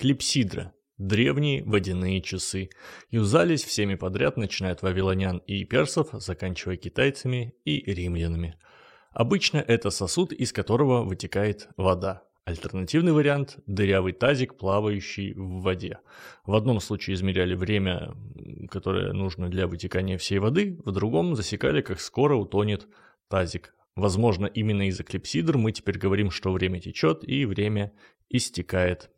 Клипсидра – древние водяные часы. Юзались всеми подряд, начиная от вавилонян и персов, заканчивая китайцами и римлянами. Обычно это сосуд, из которого вытекает вода. Альтернативный вариант – дырявый тазик, плавающий в воде. В одном случае измеряли время, которое нужно для вытекания всей воды, в другом засекали, как скоро утонет тазик. Возможно, именно из-за клипсидр мы теперь говорим, что время течет и время истекает.